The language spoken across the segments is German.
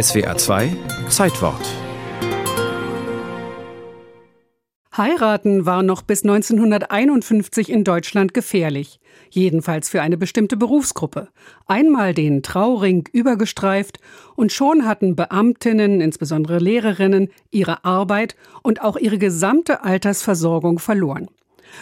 SWA 2 Zeitwort Heiraten war noch bis 1951 in Deutschland gefährlich, jedenfalls für eine bestimmte Berufsgruppe. Einmal den Trauring übergestreift und schon hatten Beamtinnen, insbesondere Lehrerinnen, ihre Arbeit und auch ihre gesamte Altersversorgung verloren.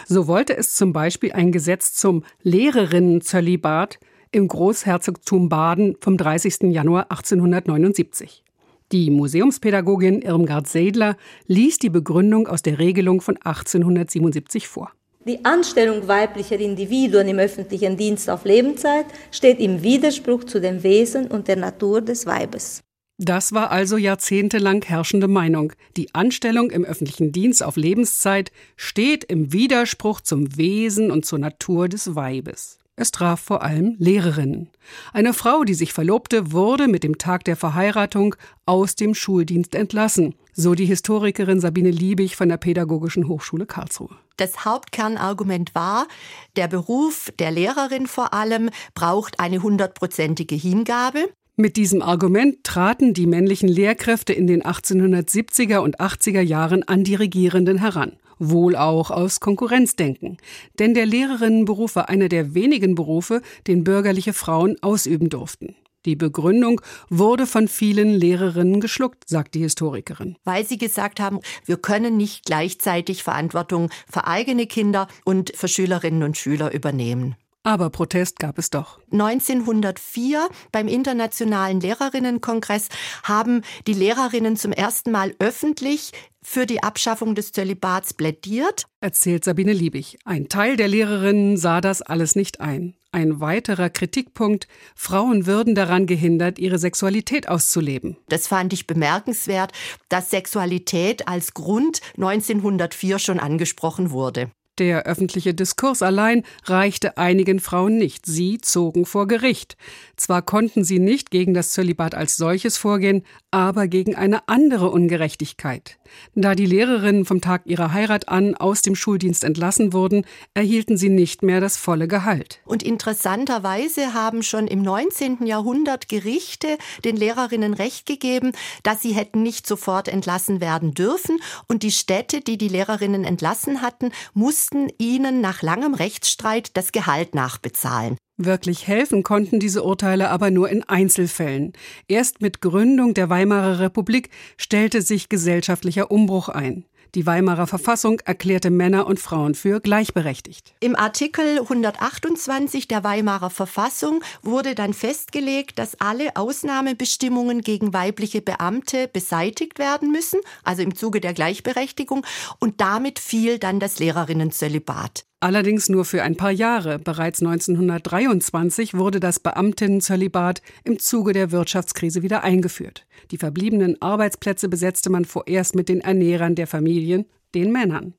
So wollte es zum Beispiel ein Gesetz zum Lehrerinnenzölibat im Großherzogtum Baden vom 30. Januar 1879. Die Museumspädagogin Irmgard Sedler liest die Begründung aus der Regelung von 1877 vor. Die Anstellung weiblicher Individuen im öffentlichen Dienst auf Lebenszeit steht im Widerspruch zu dem Wesen und der Natur des Weibes. Das war also jahrzehntelang herrschende Meinung. Die Anstellung im öffentlichen Dienst auf Lebenszeit steht im Widerspruch zum Wesen und zur Natur des Weibes. Es traf vor allem Lehrerinnen. Eine Frau, die sich verlobte, wurde mit dem Tag der Verheiratung aus dem Schuldienst entlassen, so die Historikerin Sabine Liebig von der Pädagogischen Hochschule Karlsruhe. Das Hauptkernargument war, der Beruf der Lehrerin vor allem braucht eine hundertprozentige Hingabe. Mit diesem Argument traten die männlichen Lehrkräfte in den 1870er und 80er Jahren an die Regierenden heran wohl auch aus Konkurrenzdenken. Denn der Lehrerinnenberuf war einer der wenigen Berufe, den bürgerliche Frauen ausüben durften. Die Begründung wurde von vielen Lehrerinnen geschluckt, sagt die Historikerin. Weil sie gesagt haben, wir können nicht gleichzeitig Verantwortung für eigene Kinder und für Schülerinnen und Schüler übernehmen. Aber Protest gab es doch. 1904 beim Internationalen Lehrerinnenkongress haben die Lehrerinnen zum ersten Mal öffentlich für die Abschaffung des Zölibats plädiert. Erzählt Sabine Liebig. Ein Teil der Lehrerinnen sah das alles nicht ein. Ein weiterer Kritikpunkt, Frauen würden daran gehindert, ihre Sexualität auszuleben. Das fand ich bemerkenswert, dass Sexualität als Grund 1904 schon angesprochen wurde. Der öffentliche Diskurs allein reichte einigen Frauen nicht. Sie zogen vor Gericht. Zwar konnten sie nicht gegen das Zölibat als solches vorgehen, aber gegen eine andere Ungerechtigkeit. Da die Lehrerinnen vom Tag ihrer Heirat an aus dem Schuldienst entlassen wurden, erhielten sie nicht mehr das volle Gehalt. Und interessanterweise haben schon im 19. Jahrhundert Gerichte den Lehrerinnen Recht gegeben, dass sie hätten nicht sofort entlassen werden dürfen und die Städte, die die Lehrerinnen entlassen hatten, mussten ihnen nach langem Rechtsstreit das Gehalt nachbezahlen. Wirklich helfen konnten diese Urteile aber nur in Einzelfällen. Erst mit Gründung der Weimarer Republik stellte sich gesellschaftlicher Umbruch ein. Die Weimarer Verfassung erklärte Männer und Frauen für gleichberechtigt. Im Artikel 128 der Weimarer Verfassung wurde dann festgelegt, dass alle Ausnahmebestimmungen gegen weibliche Beamte beseitigt werden müssen, also im Zuge der Gleichberechtigung, und damit fiel dann das Lehrerinnenzölibat. Allerdings nur für ein paar Jahre. Bereits 1923 wurde das Beamtinnenzölibat im Zuge der Wirtschaftskrise wieder eingeführt. Die verbliebenen Arbeitsplätze besetzte man vorerst mit den Ernährern der Familien, den Männern.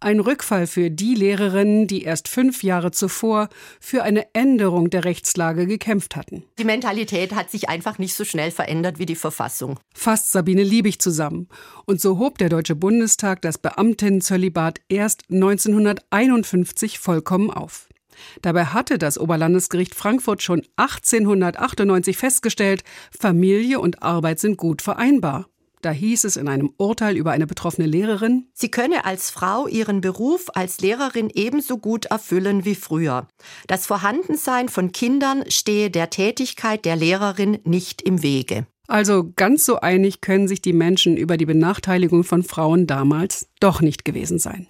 Ein Rückfall für die Lehrerinnen, die erst fünf Jahre zuvor für eine Änderung der Rechtslage gekämpft hatten. Die Mentalität hat sich einfach nicht so schnell verändert wie die Verfassung. Fasst Sabine Liebig zusammen. Und so hob der Deutsche Bundestag das Beamtinnenzölibat erst 1951 vollkommen auf. Dabei hatte das Oberlandesgericht Frankfurt schon 1898 festgestellt, Familie und Arbeit sind gut vereinbar. Da hieß es in einem Urteil über eine betroffene Lehrerin, sie könne als Frau ihren Beruf als Lehrerin ebenso gut erfüllen wie früher. Das Vorhandensein von Kindern stehe der Tätigkeit der Lehrerin nicht im Wege. Also ganz so einig können sich die Menschen über die Benachteiligung von Frauen damals doch nicht gewesen sein.